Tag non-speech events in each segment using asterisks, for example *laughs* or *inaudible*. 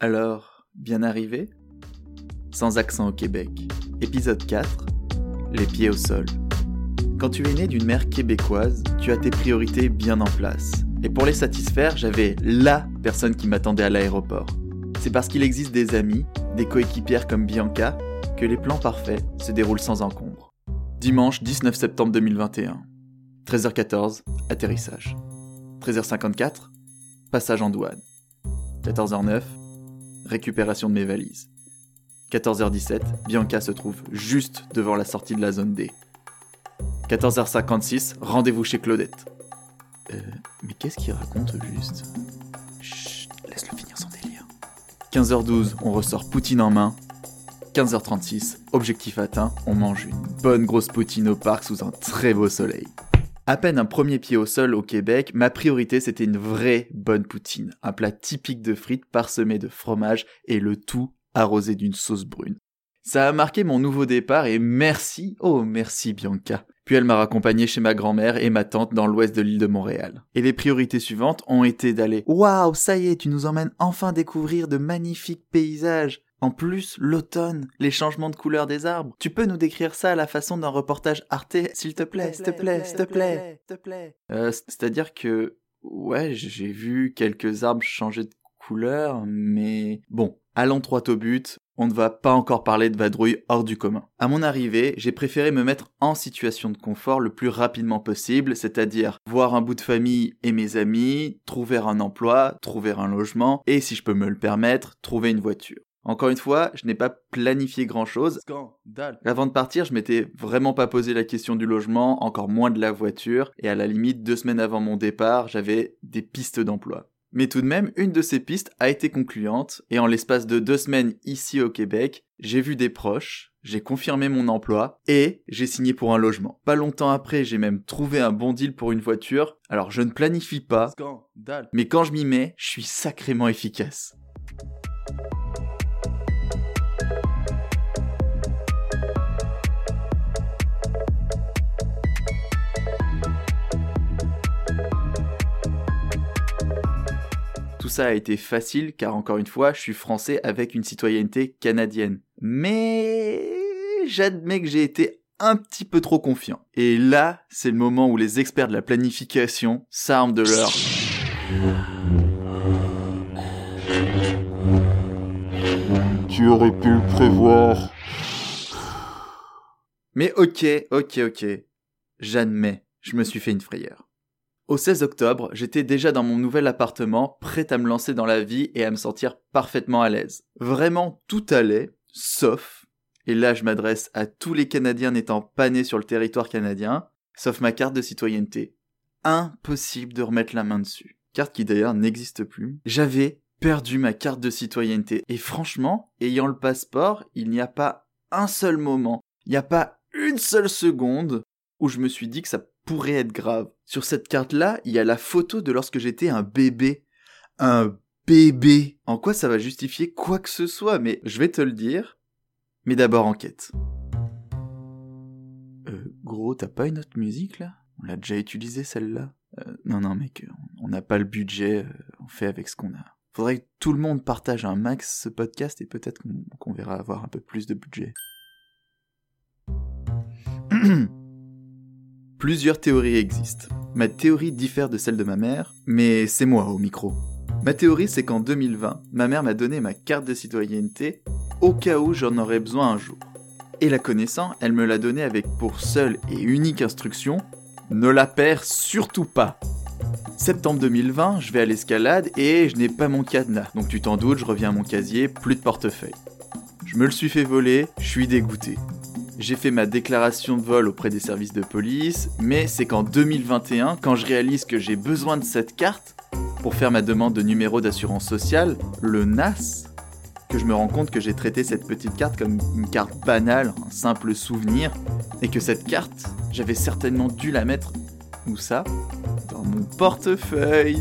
Alors, bien arrivé? Sans accent au Québec. Épisode 4. Les pieds au sol. Quand tu es né d'une mère québécoise, tu as tes priorités bien en place. Et pour les satisfaire, j'avais LA personne qui m'attendait à l'aéroport. C'est parce qu'il existe des amis, des coéquipières comme Bianca, que les plans parfaits se déroulent sans encombre. Dimanche 19 septembre 2021. 13h14, atterrissage. 13h54, passage en douane. 14h09, récupération de mes valises. 14h17, Bianca se trouve juste devant la sortie de la zone D. 14h56, rendez-vous chez Claudette. Euh, mais qu'est-ce qu'il raconte juste Chut, laisse-le finir son délire. 15h12, on ressort Poutine en main. 15h36, objectif atteint, on mange une bonne grosse poutine au parc sous un très beau soleil. À peine un premier pied au sol au Québec, ma priorité c'était une vraie bonne poutine, un plat typique de frites parsemé de fromage et le tout arrosé d'une sauce brune. Ça a marqué mon nouveau départ et merci, oh merci Bianca. Puis elle m'a raccompagné chez ma grand-mère et ma tante dans l'ouest de l'île de Montréal. Et les priorités suivantes ont été d'aller Waouh, ça y est, tu nous emmènes enfin découvrir de magnifiques paysages. En plus, l'automne, les changements de couleur des arbres. Tu peux nous décrire ça à la façon d'un reportage Arte, s'il te plaît, s'il te plaît, s'il te plaît, s'il te plaît. Euh, c'est-à-dire que, ouais, j'ai vu quelques arbres changer de couleur, mais bon, allons droit au but. On ne va pas encore parler de vadrouille hors du commun. À mon arrivée, j'ai préféré me mettre en situation de confort le plus rapidement possible, c'est-à-dire voir un bout de famille et mes amis, trouver un emploi, trouver un logement, et si je peux me le permettre, trouver une voiture. Encore une fois, je n'ai pas planifié grand chose. Scandale. Avant de partir, je m'étais vraiment pas posé la question du logement, encore moins de la voiture, et à la limite, deux semaines avant mon départ, j'avais des pistes d'emploi. Mais tout de même, une de ces pistes a été concluante, et en l'espace de deux semaines ici au Québec, j'ai vu des proches, j'ai confirmé mon emploi, et j'ai signé pour un logement. Pas longtemps après, j'ai même trouvé un bon deal pour une voiture, alors je ne planifie pas, Scandale. mais quand je m'y mets, je suis sacrément efficace. Tout ça a été facile car encore une fois, je suis français avec une citoyenneté canadienne. Mais j'admets que j'ai été un petit peu trop confiant. Et là, c'est le moment où les experts de la planification s'arment de leur... Tu aurais pu le prévoir. Mais ok, ok, ok. J'admets, je me suis fait une frayeur. Au 16 octobre, j'étais déjà dans mon nouvel appartement, prêt à me lancer dans la vie et à me sentir parfaitement à l'aise. Vraiment tout allait, sauf, et là je m'adresse à tous les Canadiens n'étant pas nés sur le territoire canadien, sauf ma carte de citoyenneté. Impossible de remettre la main dessus. Carte qui d'ailleurs n'existe plus. J'avais perdu ma carte de citoyenneté. Et franchement, ayant le passeport, il n'y a pas un seul moment, il n'y a pas une seule seconde où je me suis dit que ça pourrait être grave. Sur cette carte-là, il y a la photo de lorsque j'étais un bébé. Un bébé. En quoi ça va justifier quoi que ce soit Mais je vais te le dire. Mais d'abord enquête. Euh, gros, t'as pas une autre musique là? On l'a déjà utilisée celle-là? Euh, Non, non mec, on n'a pas le budget, euh, on fait avec ce qu'on a. Faudrait que tout le monde partage un max ce podcast et peut-être qu'on verra avoir un peu plus de budget. *clears throat* Plusieurs théories existent. Ma théorie diffère de celle de ma mère, mais c'est moi au micro. Ma théorie, c'est qu'en 2020, ma mère m'a donné ma carte de citoyenneté au cas où j'en aurais besoin un jour. Et la connaissant, elle me l'a donnée avec pour seule et unique instruction ne la perds surtout pas. Septembre 2020, je vais à l'escalade et je n'ai pas mon cadenas. Donc tu t'en doutes, je reviens à mon casier, plus de portefeuille. Je me le suis fait voler, je suis dégoûté. J'ai fait ma déclaration de vol auprès des services de police, mais c'est qu'en 2021, quand je réalise que j'ai besoin de cette carte pour faire ma demande de numéro d'assurance sociale, le NAS, que je me rends compte que j'ai traité cette petite carte comme une carte banale, un simple souvenir, et que cette carte, j'avais certainement dû la mettre, où ça? Dans mon portefeuille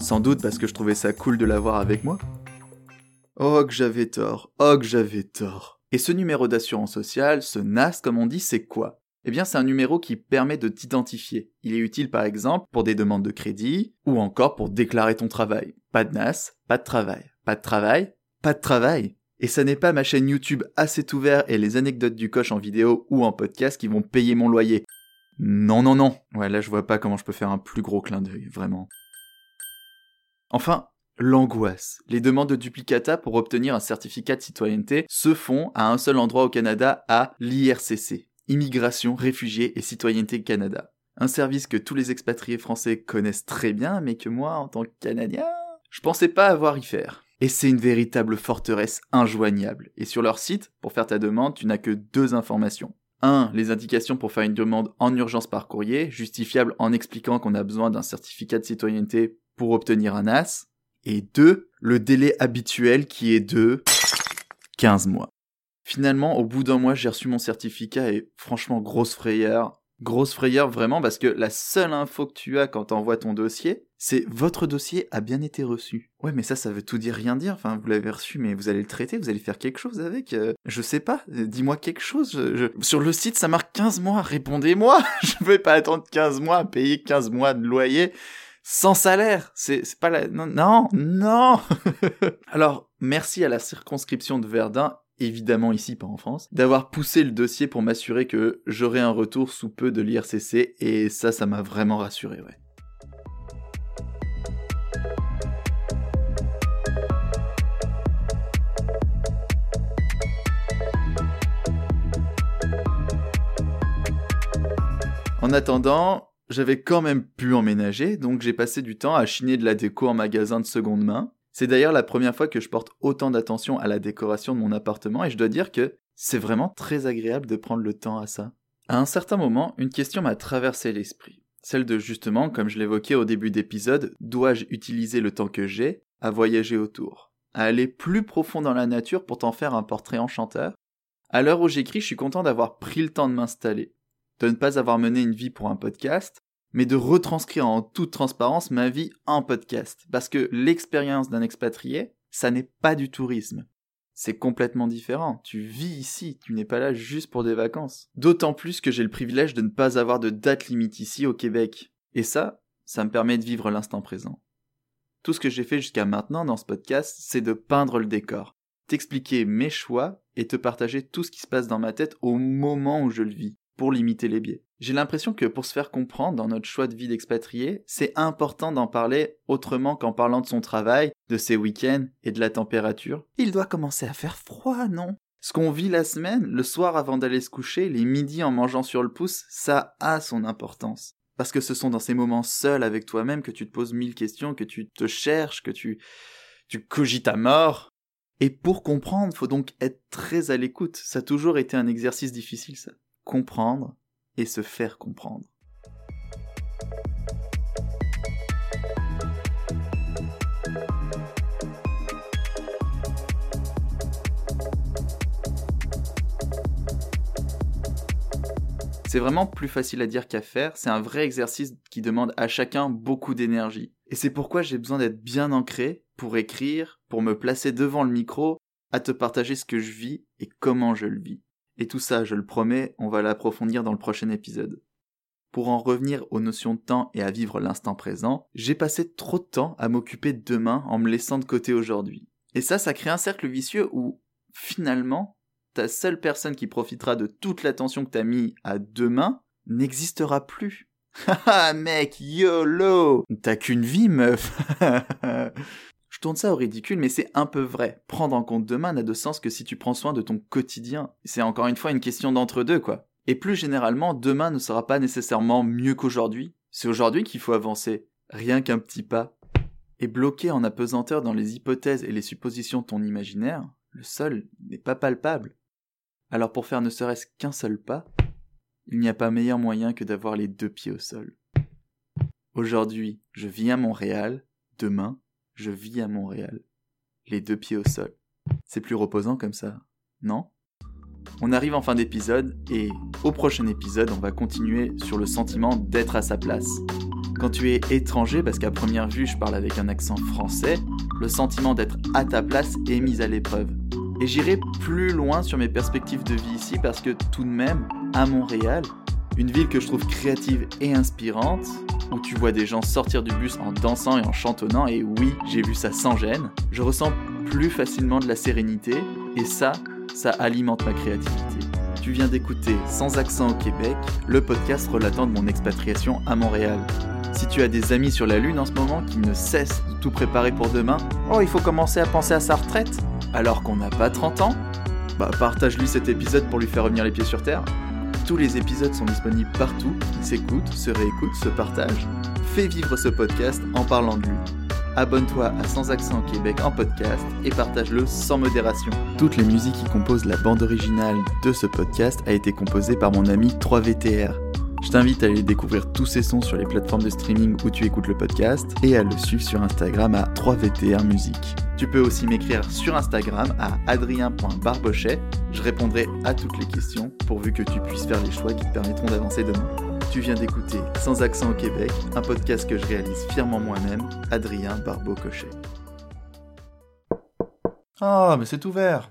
Sans doute parce que je trouvais ça cool de l'avoir avec moi. Oh que j'avais tort, oh que j'avais tort. Et ce numéro d'assurance sociale, ce NAS comme on dit, c'est quoi? Eh bien c'est un numéro qui permet de t'identifier. Il est utile par exemple pour des demandes de crédit ou encore pour déclarer ton travail. Pas de NAS, pas de travail. Pas de travail, pas de travail. Et ça n'est pas ma chaîne YouTube assez ouvert et les anecdotes du coach en vidéo ou en podcast qui vont payer mon loyer. Non, non, non. Ouais, là, je vois pas comment je peux faire un plus gros clin d'œil, vraiment. Enfin, l'angoisse. Les demandes de duplicata pour obtenir un certificat de citoyenneté se font à un seul endroit au Canada, à l'IRCC. Immigration, réfugiés et citoyenneté Canada. Un service que tous les expatriés français connaissent très bien, mais que moi, en tant que Canadien, je pensais pas avoir y faire. Et c'est une véritable forteresse injoignable. Et sur leur site, pour faire ta demande, tu n'as que deux informations. 1. Les indications pour faire une demande en urgence par courrier, justifiable en expliquant qu'on a besoin d'un certificat de citoyenneté pour obtenir un AS. Et 2. Le délai habituel qui est de 15 mois. Finalement, au bout d'un mois, j'ai reçu mon certificat et franchement, grosse frayeur. Grosse frayeur vraiment parce que la seule info que tu as quand t'envoies ton dossier, c'est votre dossier a bien été reçu. Ouais, mais ça, ça veut tout dire rien dire. Enfin, vous l'avez reçu, mais vous allez le traiter, vous allez faire quelque chose avec. Euh, je sais pas. Dis-moi quelque chose. Sur le site, ça marque 15 mois. Répondez-moi. *laughs* je vais pas attendre 15 mois à payer 15 mois de loyer sans salaire. C'est pas la. Non, non. *laughs* Alors, merci à la circonscription de Verdun évidemment ici, pas en France, d'avoir poussé le dossier pour m'assurer que j'aurais un retour sous peu de l'IRCC, et ça, ça m'a vraiment rassuré, ouais. En attendant, j'avais quand même pu emménager, donc j'ai passé du temps à chiner de la déco en magasin de seconde main. C'est d'ailleurs la première fois que je porte autant d'attention à la décoration de mon appartement et je dois dire que c'est vraiment très agréable de prendre le temps à ça. À un certain moment, une question m'a traversé l'esprit. Celle de justement, comme je l'évoquais au début d'épisode, dois-je utiliser le temps que j'ai à voyager autour? À aller plus profond dans la nature pour t'en faire un portrait enchanteur? À l'heure où j'écris, je suis content d'avoir pris le temps de m'installer, de ne pas avoir mené une vie pour un podcast, mais de retranscrire en toute transparence ma vie en podcast. Parce que l'expérience d'un expatrié, ça n'est pas du tourisme. C'est complètement différent. Tu vis ici, tu n'es pas là juste pour des vacances. D'autant plus que j'ai le privilège de ne pas avoir de date limite ici au Québec. Et ça, ça me permet de vivre l'instant présent. Tout ce que j'ai fait jusqu'à maintenant dans ce podcast, c'est de peindre le décor, t'expliquer mes choix et te partager tout ce qui se passe dans ma tête au moment où je le vis pour limiter les biais. J'ai l'impression que pour se faire comprendre dans notre choix de vie d'expatrié, c'est important d'en parler autrement qu'en parlant de son travail, de ses week-ends et de la température. Il doit commencer à faire froid, non? Ce qu'on vit la semaine, le soir avant d'aller se coucher, les midis en mangeant sur le pouce, ça a son importance. Parce que ce sont dans ces moments seuls avec toi-même que tu te poses mille questions, que tu te cherches, que tu, tu cogites à mort. Et pour comprendre, faut donc être très à l'écoute. Ça a toujours été un exercice difficile, ça comprendre et se faire comprendre. C'est vraiment plus facile à dire qu'à faire, c'est un vrai exercice qui demande à chacun beaucoup d'énergie. Et c'est pourquoi j'ai besoin d'être bien ancré pour écrire, pour me placer devant le micro, à te partager ce que je vis et comment je le vis. Et tout ça, je le promets, on va l'approfondir dans le prochain épisode. Pour en revenir aux notions de temps et à vivre l'instant présent, j'ai passé trop de temps à m'occuper de demain en me laissant de côté aujourd'hui. Et ça, ça crée un cercle vicieux où, finalement, ta seule personne qui profitera de toute l'attention que t'as mis à demain n'existera plus. *laughs* Haha, mec, YOLO T'as qu'une vie, meuf *laughs* Je tourne ça au ridicule, mais c'est un peu vrai. Prendre en compte demain n'a de sens que si tu prends soin de ton quotidien. C'est encore une fois une question d'entre-deux, quoi. Et plus généralement, demain ne sera pas nécessairement mieux qu'aujourd'hui. C'est aujourd'hui qu'il faut avancer. Rien qu'un petit pas. Et bloqué en apesanteur dans les hypothèses et les suppositions de ton imaginaire, le sol n'est pas palpable. Alors pour faire ne serait-ce qu'un seul pas, il n'y a pas meilleur moyen que d'avoir les deux pieds au sol. Aujourd'hui, je vis à Montréal, demain, je vis à Montréal. Les deux pieds au sol. C'est plus reposant comme ça, non? On arrive en fin d'épisode et au prochain épisode, on va continuer sur le sentiment d'être à sa place. Quand tu es étranger, parce qu'à première vue je parle avec un accent français, le sentiment d'être à ta place est mis à l'épreuve. Et j'irai plus loin sur mes perspectives de vie ici parce que tout de même, à Montréal, une ville que je trouve créative et inspirante, où tu vois des gens sortir du bus en dansant et en chantonnant, et oui, j'ai vu ça sans gêne, je ressens plus facilement de la sérénité, et ça, ça alimente ma créativité. Tu viens d'écouter Sans accent au Québec, le podcast relatant de mon expatriation à Montréal. Si tu as des amis sur la Lune en ce moment qui ne cessent de tout préparer pour demain, oh, il faut commencer à penser à sa retraite, alors qu'on n'a pas 30 ans, bah partage-lui cet épisode pour lui faire revenir les pieds sur terre. Tous les épisodes sont disponibles partout, ils s'écoutent, se réécoutent, se partagent. Fais vivre ce podcast en parlant de lui. Abonne-toi à Sans Accent Québec en podcast et partage-le sans modération. Toutes les musiques qui composent la bande originale de ce podcast a été composée par mon ami 3VTR. Je t'invite à aller découvrir tous ces sons sur les plateformes de streaming où tu écoutes le podcast et à le suivre sur Instagram à 3VTR Musique. Tu peux aussi m'écrire sur Instagram à adrien.barbochet. Je répondrai à toutes les questions pourvu que tu puisses faire les choix qui te permettront d'avancer demain. Tu viens d'écouter Sans accent au Québec, un podcast que je réalise fièrement moi-même, Adrien Barbeau-Cochet. Ah, mais c'est ouvert